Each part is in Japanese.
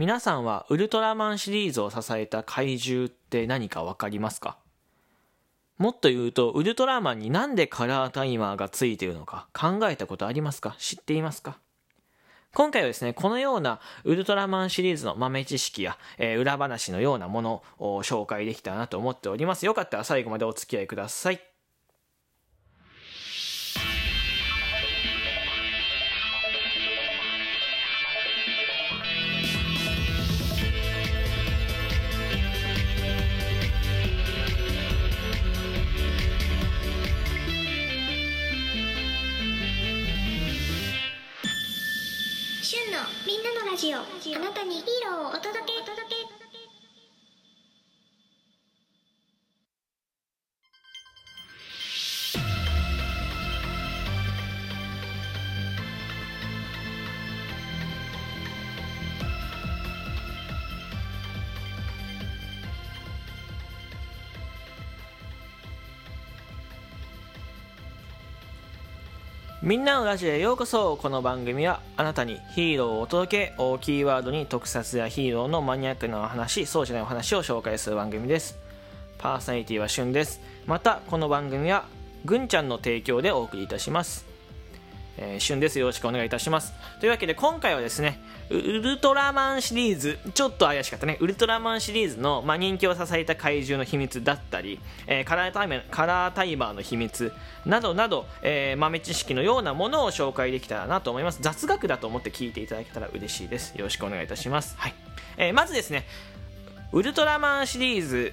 皆さんはウルトラマンシリーズを支えた怪獣って何かわかりますか？もっと言うと、ウルトラマンになんでカラータイマーがついているのか考えたことありますか？知っていますか？今回はですね、このようなウルトラマンシリーズの豆知識や、えー、裏話のようなものを紹介できたらなと思っております。よかったら最後までお付き合いください。みんなのラジオ。あなたにヒーローをお届け届け。みんなのラジオへようこそ。この番組はあなたにヒーローをお届け。をキーワードに特撮やヒーローのマニアックなお話そうじゃないお話を紹介する番組です。パーソナリティはしゅんです。またこの番組はぐんちゃんの提供でお送りいたします。えー、旬です。よろしくお願いいたします。というわけで今回はですね、ウルトラマンシリーズ、ちょっと怪しかったね、ウルトラマンシリーズの、ま、人気を支えた怪獣の秘密だったり、えー、カラータイマーカラータイマーの秘密などなど、えー、豆知識のようなものを紹介できたらなと思います。雑学だと思って聞いていただけたら嬉しいです。よろしくお願いいたします。はい。えー、まずですね、ウルトラマンシリーズ、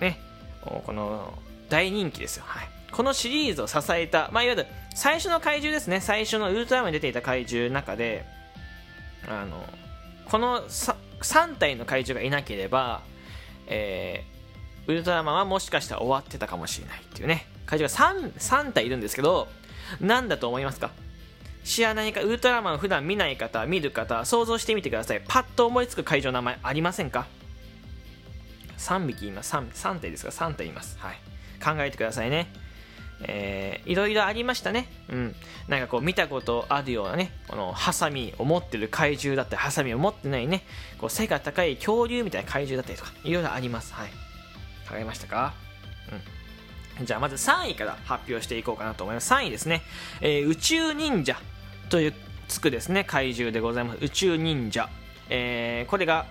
ね、この大人気ですよ。はい。このシリーズを支えた、まあ、いわゆる最初の怪獣ですね。最初のウルトラマンに出ていた怪獣の中であのこの 3, 3体の怪獣がいなければ、えー、ウルトラマンはもしかしたら終わってたかもしれないっていうね。怪獣が 3, 3体いるんですけど何だと思いますか？知らないか？ウルトラマンを普段見ない方見る方想像してみてください。パッと思いつく怪獣の名前ありませんか？3匹います。3, 3体ですが3体います。はい。考えてくださいね。えー、いろいろありましたね。うん。なんかこう見たことあるようなね、このハサミを持ってる怪獣だったり、ハサミを持ってないね、こう背が高い恐竜みたいな怪獣だったりとか、いろいろあります。はい。考えましたか？うん。じゃあまず3位から発表していこうかなと思います。3位ですね。えー、宇宙忍者というつくですね、怪獣でございます。宇宙忍者。えー、これが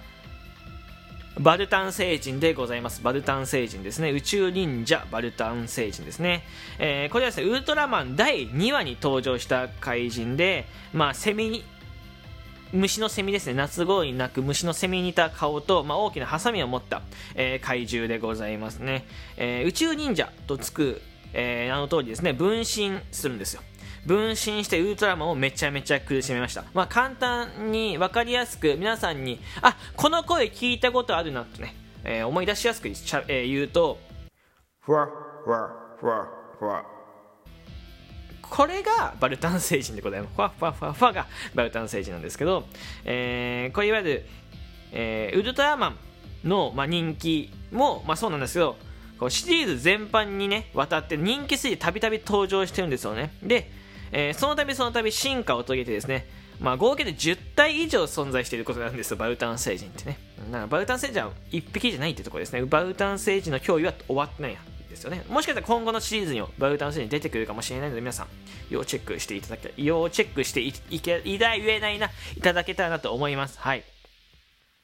バルタン星人でございます。バルタン星人ですね。宇宙忍者バルタン星人ですね。えー、これはですね、ウルトラマン第2話に登場した怪人で、まあ、セミに、虫のセミですね。夏頃に鳴く虫のセミに似た顔と、まあ、大きなハサミを持った、えー、怪獣でございますね。えー、宇宙忍者とつく、えー、名の通りですね、分身するんですよ。分身してウルトラマンをめちゃめちゃ苦しめました。まあ、簡単に分かりやすく皆さんに、あ、この声聞いたことあるなとね、えー、思い出しやすくちゃ、えー、言うと、ふわふわふわふわ。これがバルタン星人でございます。ふわふわふわふわがバルタン星人なんですけど、えー、これいわゆる、えー、ウルトラマンの、まあ、人気も、まあ、そうなんですけど、こうシリーズ全般にね、わたって人気すぎてたびたび登場してるんですよね。で、えー、その度その度進化を遂げてですね、まあ、合計で10体以上存在していることなんですよ、バウタン星人ってね。だかバウタン星人は1匹じゃないってところですね。バウタン星人の脅威は終わってないんですよね。もしかしたら今後のシリーズにもバウタン星人出てくるかもしれないので、皆さん、要チェックしていただけ、要チェックしていいけ、いだ言えないな、いただけたらなと思います。はい。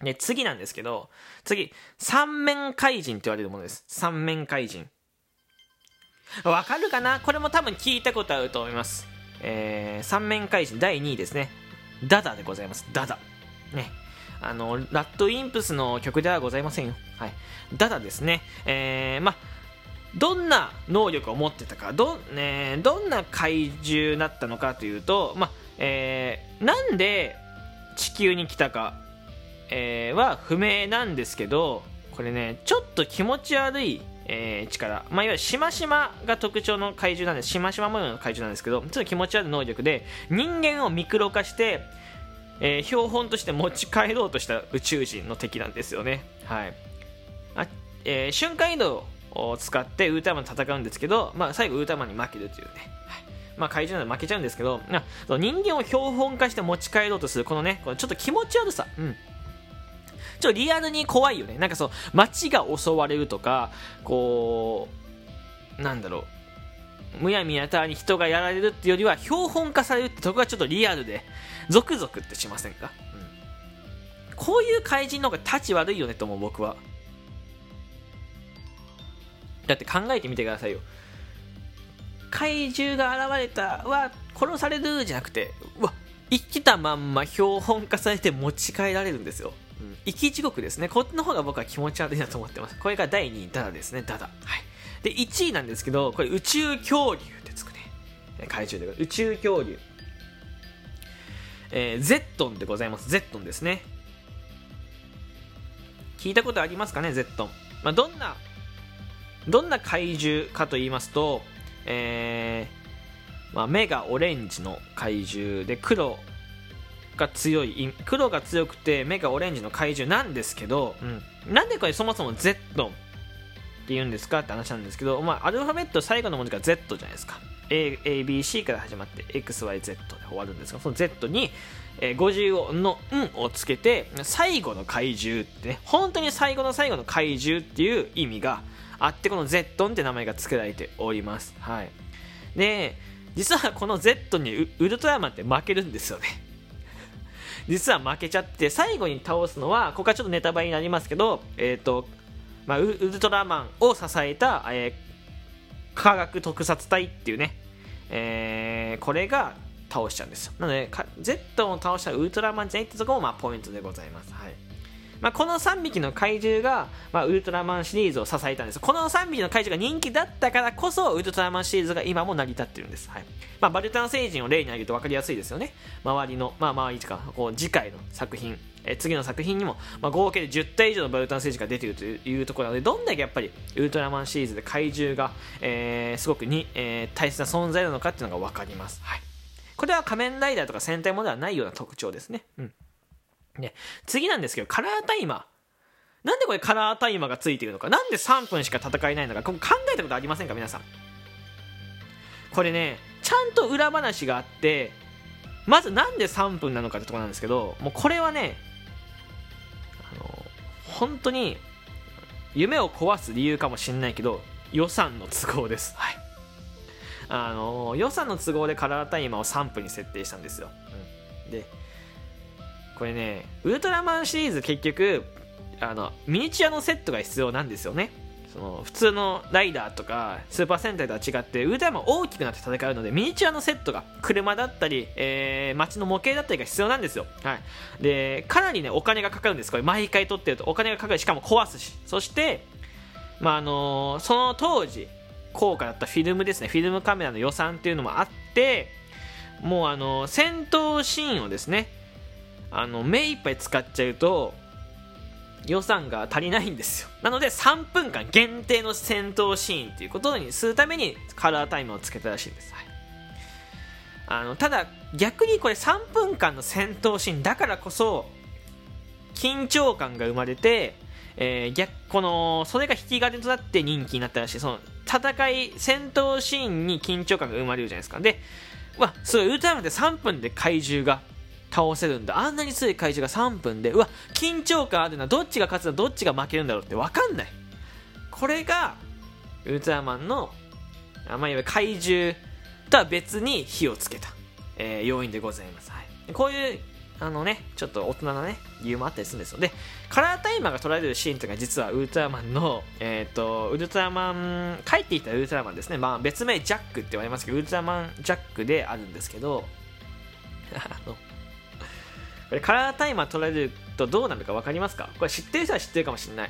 で、次なんですけど、次、三面怪人って言われるものです。三面怪人。わかるかな？これも多分聞いたことあると思います。えー、三面怪人第2位ですね。ダダでございます。ダダ。ね。あの、ラッドインプスの曲ではございませんよ。はい。ダダですね。えー、まどんな能力を持ってたか、ど、ね、どんな怪獣だったのかというと、まえー、なんで地球に来たか、えー、は不明なんですけど、これね、ちょっと気持ち悪いえー、力、まあ、いわゆるしましまが特徴の怪獣なんですしましま模様の怪獣なんですけどちょっと気持ち悪い能力で人間をミクロ化して、えー、標本として持ち帰ろうとした宇宙人の敵なんですよね。はい。あ、えー、瞬間移動を使ってウルトラマンと戦うんですけど、まあ、最後ウルトラマンに負けるというね、はい。まあ、怪獣なので負けちゃうんですけど人間を標本化して持ち帰ろうとするこのねこのちょっと気持ち悪さ、うん。ちょっとリアルに怖いよね。なんかそう街が襲われるとかこうなんだろう。むやみやたらに人がやられるっていうよりは標本化されるってとこがちょっとリアルでゾクゾクってしませんか、うん、こういう怪人の方が立ち悪いよねと思う僕は。だって考えてみてくださいよ。怪獣が現れたは殺されるじゃなくてうわ生きたまんま標本化されて持ち帰られるんですよ、うん、生き地獄ですね。こっちの方が僕は気持ち悪いなと思ってます。これが第2位ダダですね。ダダ。はい。で1位なんですけどこれ宇宙恐竜ってつくね怪獣で宇宙恐竜。えー、ゼットンでございます。ゼットンですね。聞いたことありますかね？ゼットン、まあ、どんなどんな怪獣かと言いますと、えーまあ、目がオレンジの怪獣で黒が強い黒が強くて目がオレンジの怪獣なんですけど、うん、なんでこれそもそも Z って言うんですかって話なんですけど、まあ、アルファベット最後の文字が Z じゃないですか。ABC から始まって XYZ で終わるんですがその Z に、えー、50音の「ん」をつけて最後の怪獣ってね本当に最後の最後の怪獣っていう意味があってこの Z って名前が付けられております。はい。で実はこの Z にウルトラマンって負けるんですよね実は負けちゃって最後に倒すのはここはちょっとネタバレになりますけどえ、ー、とまあ、ウルトラマンを支えた、えー、科学特撮隊っていうねえー、これが倒しちゃうんですよ。なので Z を倒したウルトラマンじゃないってとこもまあポイントでございます、はい。まあ、この3匹の怪獣が、まあ、ウルトラマンシリーズを支えたんです。この3匹の怪獣が人気だったからこそウルトラマンシリーズが今も成り立ってるんです、はい。まあ、バルタン星人を例に挙げると分かりやすいですよね。周りの、まあ、周りとかこう次回の作品え次の作品にも、まあ、合計で10体以上のバルタン星人が出ているというところなのでどんだけやっぱりウルトラマンシリーズで怪獣が、えー、すごくに、えー、大切な存在なのかっていうのが分かります、はい、これは仮面ライダーとか戦隊ものではないような特徴ですね,、うん、ね次なんですけどカラータイマー。なんでこれカラータイマーがついているのか。なんで3分しか戦えないのか。考えたことありませんか皆さん。これねちゃんと裏話があってまずなんで3分なのかってとこなんですけどもうこれはね本当に夢を壊す理由かもしれないけど予算の都合です、はい、あの予算の都合でカラータイマーを3分に設定したんですよ、うん、でこれねウルトラマンシリーズ結局あのミニチュアのセットが必要なんですよね。その普通のライダーとかスーパー戦隊とは違ってウルトラマン大きくなって戦うのでミニチュアのセットが車だったり、えー、街の模型だったりが必要なんですよ、はい、でかなりねお金がかかるんです。これ毎回取ってると。お金がかかる。しかも壊すし。そしてまああのー、その当時高価だったフィルムですね。フィルムカメラの予算っていうのもあってもうあのー、戦闘シーンをですねあの目いっぱい使っちゃうと予算が足りないんですよ。なので3分間限定の戦闘シーンということにするためにカラータイムをつけたらしいです、はい、あのただ逆にこれ3分間の戦闘シーンだからこそ緊張感が生まれて、えー、逆このそれが引き金となって人気になったらしい。その戦い戦闘シーンに緊張感が生まれるじゃないですか。でわすごいウルトラマンって3分で怪獣が倒せるんだ。あんなに強い怪獣が3分でうわ緊張感あるな。どっちが勝つだどっちが負けるんだろうって分かんない。これがウルトラマンの、まあ、いわゆる怪獣とは別に火をつけた、えー、要因でございます、はい、こういうあのね、ちょっと大人なね、理由もあったりするんですので、カラータイマーが取られるシーンというのが実はウルトラマンの、えっ、ー、と、ウルトラマン、帰っていたウルトラマンですね。まあ別名ジャックって言われますけど、ウルトラマンジャックであるんですけど、あの、カラータイマー取られるとどうなるか分かりますか？これ知ってる人は知ってるかもしれない。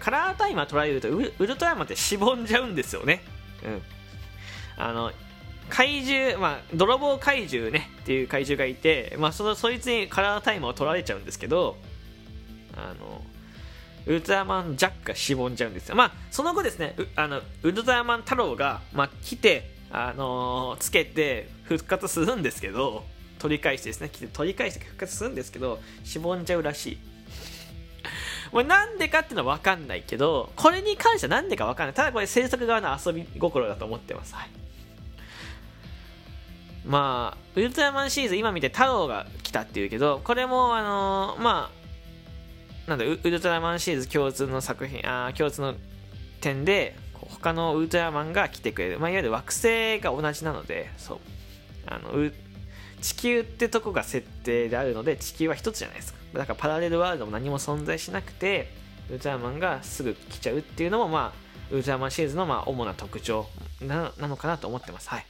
カラータイマー取られるとウルトラマンってしぼんじゃうんですよね。うん。あの怪獣、まあ、泥棒怪獣ね。っていう怪獣がいて、まあ、そのそいつにカラータイマーを取られちゃうんですけどあのウルトラマンジャックがしぼんじゃうんですよ。まあその後ですねあのウルトラマン太郎が、まあ、来てあのー、つけて復活するんですけど取り返してですね取り返して復活するんですけどしぼんじゃうらしい。もうなんでかっていうのは分かんないけどこれに関してはなんでか分かんない。ただこれ制作側の遊び心だと思ってます、はい、まあウルトラマンシリーズ今見て太郎が来たっていうけどこれもあのー、まあなんだウルトラマンシリーズ共通の作品あ共通の点で他のウルトラマンが来てくれる、まあ、いわゆる惑星が同じなのでそう。あのう地球ってとこが設定であるので地球は一つじゃないですか。だからパラレルワールドも何も存在しなくてウルトラマンがすぐ来ちゃうっていうのもまあウルトラマンシリーズのまあ主な特徴なのかなと思ってます。はい。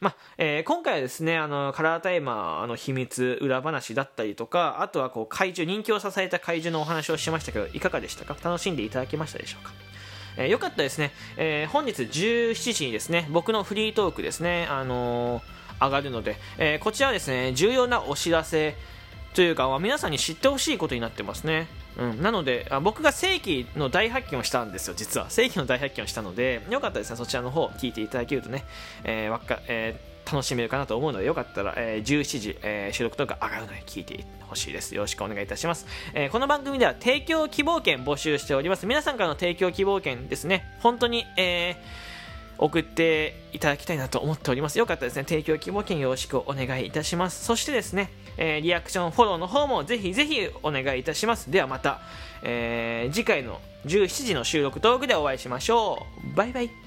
まあえー今回はですねあのカラータイマーの秘密裏話だったりとかあとはこう怪獣人気を支えた怪獣のお話をしましたけどいかがでしたか？楽しんでいただけましたでしょうか？えーよかったですね、えー本日17時にですね僕のフリートークですね、あのー上がるので、えーこちらはですね重要なお知らせというか、皆さんに知ってほしいことになってますね、うん、なのであ僕が正規の大発見をしたんですよ実は。正規の大発見をしたのでよかったですね。そちらの方聞いていただけるとね、えーわっかえー楽しめるかなと思うのでよかったら、えー17時、えー収録とか上がるので聞いてほしいです。よろしくお願いいたします、えーこの番組では提供希望券募集しております。皆さんからの提供希望券ですね。本当に、えー送っていただきたいなと思っております。よかったですね、提供希望券よろしくお願いいたします。そしてですね、えーリアクションフォローの方もぜひぜひお願いいたします。ではまた、えー次回の17時の収録トークでお会いしましょう。バイバイ。